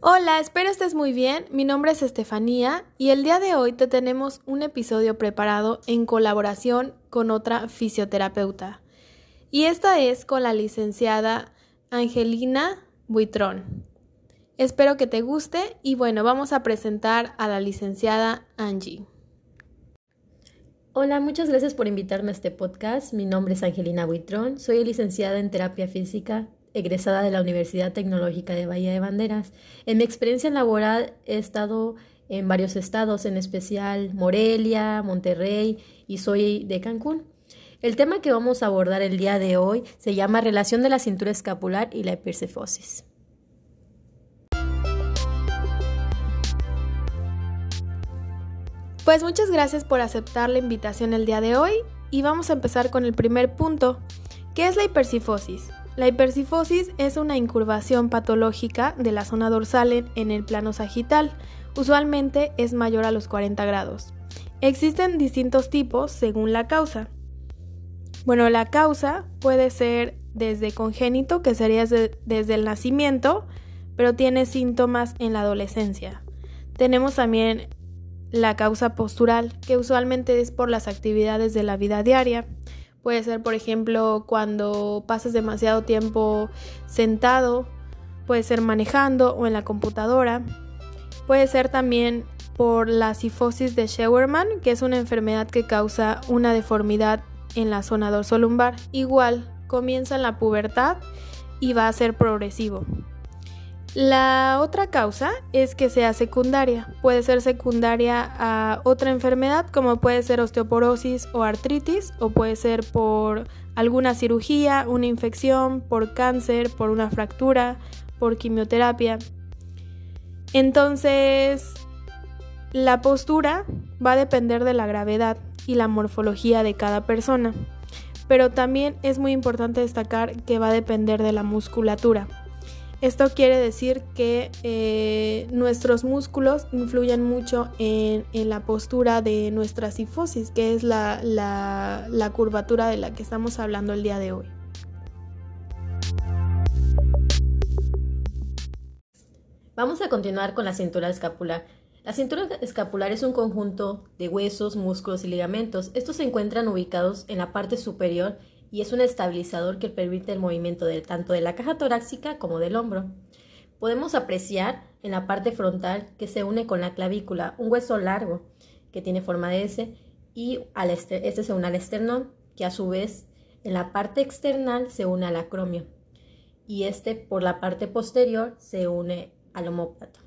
Hola, espero estés muy bien. Mi nombre es Estefanía y el día de hoy te tenemos un episodio preparado en colaboración con otra fisioterapeuta. Y esta es con la licenciada Angelina Buitrón. Espero que te guste y bueno, vamos a presentar a la licenciada Angie. Hola, muchas gracias por invitarme a este podcast. Mi nombre es Angelina Buitrón, soy licenciada en terapia física, egresada de la Universidad Tecnológica de Bahía de Banderas. En mi experiencia laboral he estado en varios estados, en especial Morelia, Monterrey y soy de Cancún. El tema que vamos a abordar el día de hoy se llama relación de la cintura escapular y la hipercefosis. Pues muchas gracias por aceptar la invitación el día de hoy y vamos a empezar con el primer punto, ¿qué es la hipercifosis? La hipercifosis es una incurvación patológica de la zona dorsal en el plano sagital, usualmente es mayor a los 40 grados. Existen distintos tipos según la causa. Bueno, la causa puede ser desde congénito, que sería desde el nacimiento, pero tiene síntomas en la adolescencia. Tenemos también la causa postural, que usualmente es por las actividades de la vida diaria. Puede ser, por ejemplo, cuando pasas demasiado tiempo sentado, puede ser manejando o en la computadora. Puede ser también por la sifosis de Scheuermann, que es una enfermedad que causa una deformidad en la zona dorsolumbar. Igual, comienza en la pubertad y va a ser progresivo. La otra causa es que sea secundaria. Puede ser secundaria a otra enfermedad como puede ser osteoporosis o artritis o puede ser por alguna cirugía, una infección, por cáncer, por una fractura, por quimioterapia. Entonces, la postura va a depender de la gravedad y la morfología de cada persona, pero también es muy importante destacar que va a depender de la musculatura. Esto quiere decir que eh, nuestros músculos influyen mucho en, la postura de nuestra sifosis, que es la, la curvatura de la que estamos hablando el día de hoy. Vamos a continuar con la cintura escapular. La cintura escapular es un conjunto de huesos, músculos y ligamentos. Estos se encuentran ubicados en la parte superior y es un estabilizador que permite el movimiento tanto de la caja torácica como del hombro. Podemos apreciar en la parte frontal que se une con la clavícula, un hueso largo que tiene forma de S y al este se une al esternón, que a su vez en la parte external se une al acromio y este por la parte posterior se une al homóplato.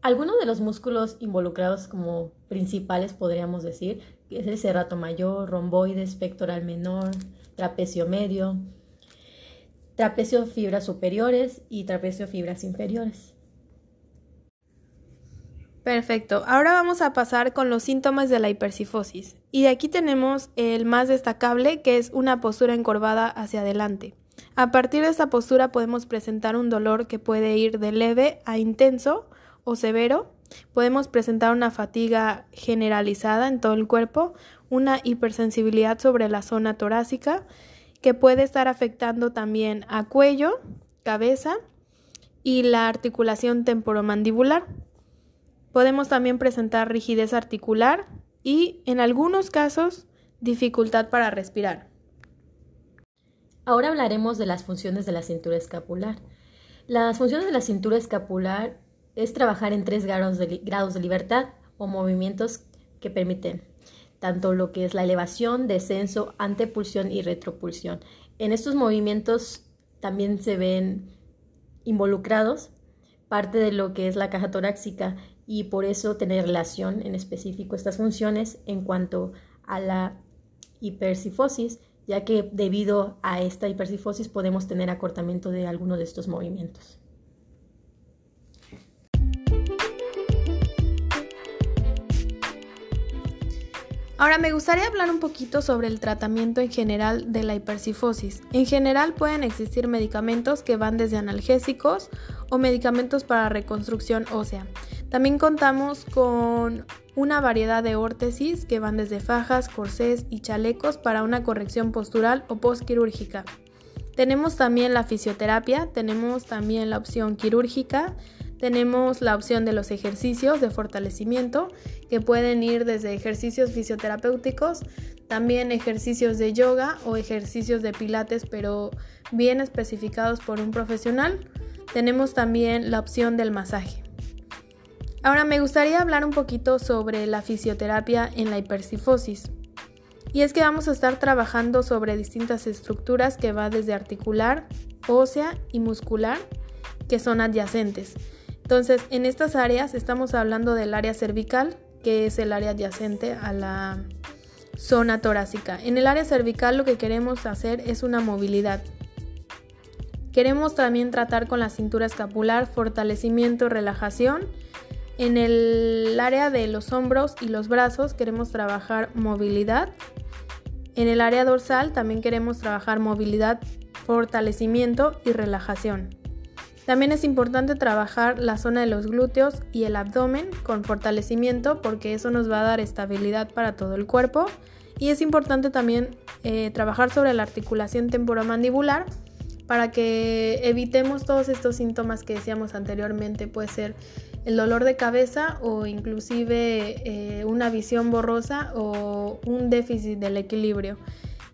Algunos de los músculos involucrados como principales podríamos decir es el cerrato mayor, romboides, pectoral menor, trapecio medio, trapecio fibras superiores y trapecio fibras inferiores. Perfecto, ahora vamos a pasar con los síntomas de la hipercifosis. Y aquí tenemos el más destacable que es una postura encorvada hacia adelante. A partir de esta postura podemos presentar un dolor que puede ir de leve a intenso o severo, podemos presentar una fatiga generalizada en todo el cuerpo, una hipersensibilidad sobre la zona torácica, que puede estar afectando también a cuello, cabeza y la articulación temporomandibular. Podemos también presentar rigidez articular y, en algunos casos, dificultad para respirar. Ahora hablaremos de las funciones de la cintura escapular. Las funciones de la cintura escapular es trabajar en tres grados de, libertad o movimientos que permiten tanto lo que es la elevación, descenso, antepulsión y retropulsión. En estos movimientos también se ven involucrados parte de lo que es la caja torácica y por eso tener relación en específico estas funciones en cuanto a la hipercifosis, ya que debido a esta hipercifosis podemos tener acortamiento de alguno de estos movimientos. Ahora me gustaría hablar un poquito sobre el tratamiento en general de la hipercifosis. En general pueden existir medicamentos que van desde analgésicos o medicamentos para reconstrucción ósea. También contamos con una variedad de órtesis que van desde fajas, corsés y chalecos para una corrección postural o postquirúrgica. Tenemos también la fisioterapia, tenemos también la opción quirúrgica, tenemos la opción de los ejercicios de fortalecimiento, que pueden ir desde ejercicios fisioterapéuticos, también ejercicios de yoga o ejercicios de pilates, pero bien especificados por un profesional. Tenemos también la opción del masaje. Ahora me gustaría hablar un poquito sobre la fisioterapia en la hipercifosis. Y es que vamos a estar trabajando sobre distintas estructuras que va desde articular, ósea y muscular, que son adyacentes. Entonces, en estas áreas estamos hablando del área cervical, que es el área adyacente a la zona torácica. En el área cervical lo que queremos hacer es una movilidad. Queremos también tratar con la cintura escapular, fortalecimiento relajación. En el área de los hombros y los brazos queremos trabajar movilidad. En el área dorsal también queremos trabajar movilidad, fortalecimiento y relajación. También es importante trabajar la zona de los glúteos y el abdomen con fortalecimiento porque eso nos va a dar estabilidad para todo el cuerpo. Y es importante también eh, trabajar sobre la articulación temporomandibular para que evitemos todos estos síntomas que decíamos anteriormente. Puede ser el dolor de cabeza o inclusive eh, una visión borrosa o un déficit del equilibrio.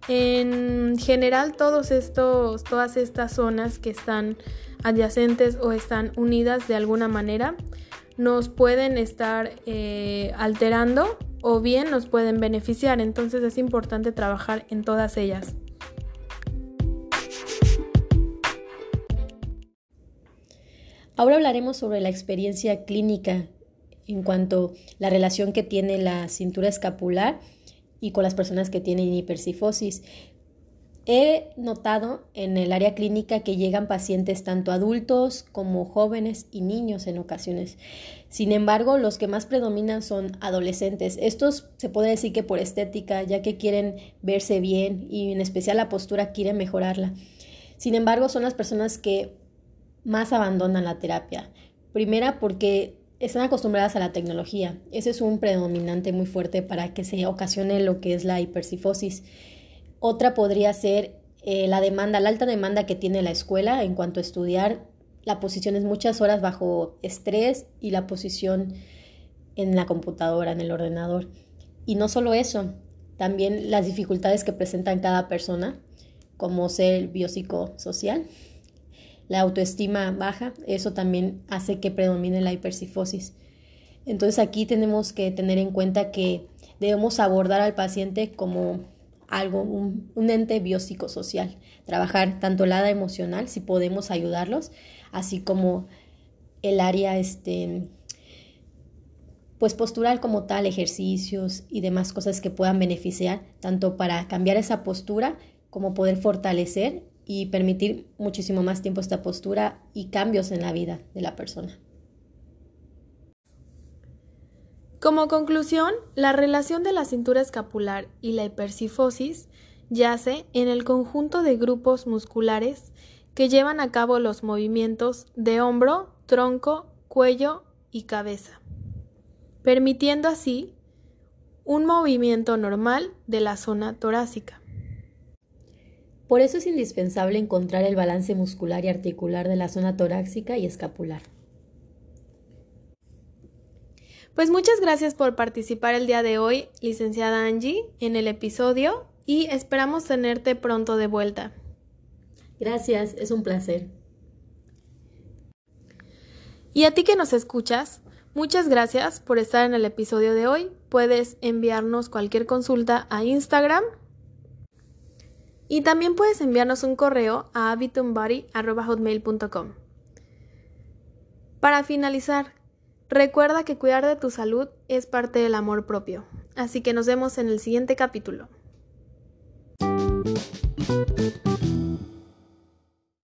En general, todos estos, todas estas zonas que están adyacentes o están unidas de alguna manera nos pueden estar eh, alterando o bien nos pueden beneficiar. Entonces es importante trabajar en todas ellas. Ahora hablaremos sobre la experiencia clínica en cuanto a la relación que tiene la cintura escapular y con las personas que tienen hipercifosis. He notado en el área clínica que llegan pacientes tanto adultos como jóvenes y niños en ocasiones. Sin embargo, los que más predominan son adolescentes. Estos se puede decir que por estética, ya que quieren verse bien y en especial la postura quieren mejorarla. Sin embargo, son las personas que más abandonan la terapia. Primera porque están acostumbradas a la tecnología. Ese es un predominante muy fuerte para que se ocasione lo que es la hipercifosis. Otra podría ser eh, la demanda, la alta demanda que tiene la escuela en cuanto a estudiar. La posición es muchas horas bajo estrés y la posición en la computadora, en el ordenador. Y no solo eso, también las dificultades que presentan cada persona, como ser biopsicosocial, la autoestima baja, eso también hace que predomine la hipercifosis. Entonces aquí tenemos que tener en cuenta que debemos abordar al paciente como algo, un, ente biopsicosocial, trabajar tanto el área emocional, si podemos ayudarlos, así como el área este, pues postural como tal, ejercicios y demás cosas que puedan beneficiar, tanto para cambiar esa postura como poder fortalecer y permitir muchísimo más tiempo esta postura y cambios en la vida de la persona. Como conclusión, la relación de la cintura escapular y la hipercifosis yace en el conjunto de grupos musculares que llevan a cabo los movimientos de hombro, tronco, cuello y cabeza, permitiendo así un movimiento normal de la zona torácica. Por eso es indispensable encontrar el balance muscular y articular de la zona torácica y escapular. Pues muchas gracias por participar el día de hoy, licenciada Angie, en el episodio y esperamos tenerte pronto de vuelta. Gracias, es un placer. Y a ti que nos escuchas, muchas gracias por estar en el episodio de hoy. Puedes enviarnos cualquier consulta a Instagram y también puedes enviarnos un correo a habitumbody.com. Para finalizar, Recuerda que cuidar de tu salud es parte del amor propio. Así que nos vemos en el siguiente capítulo.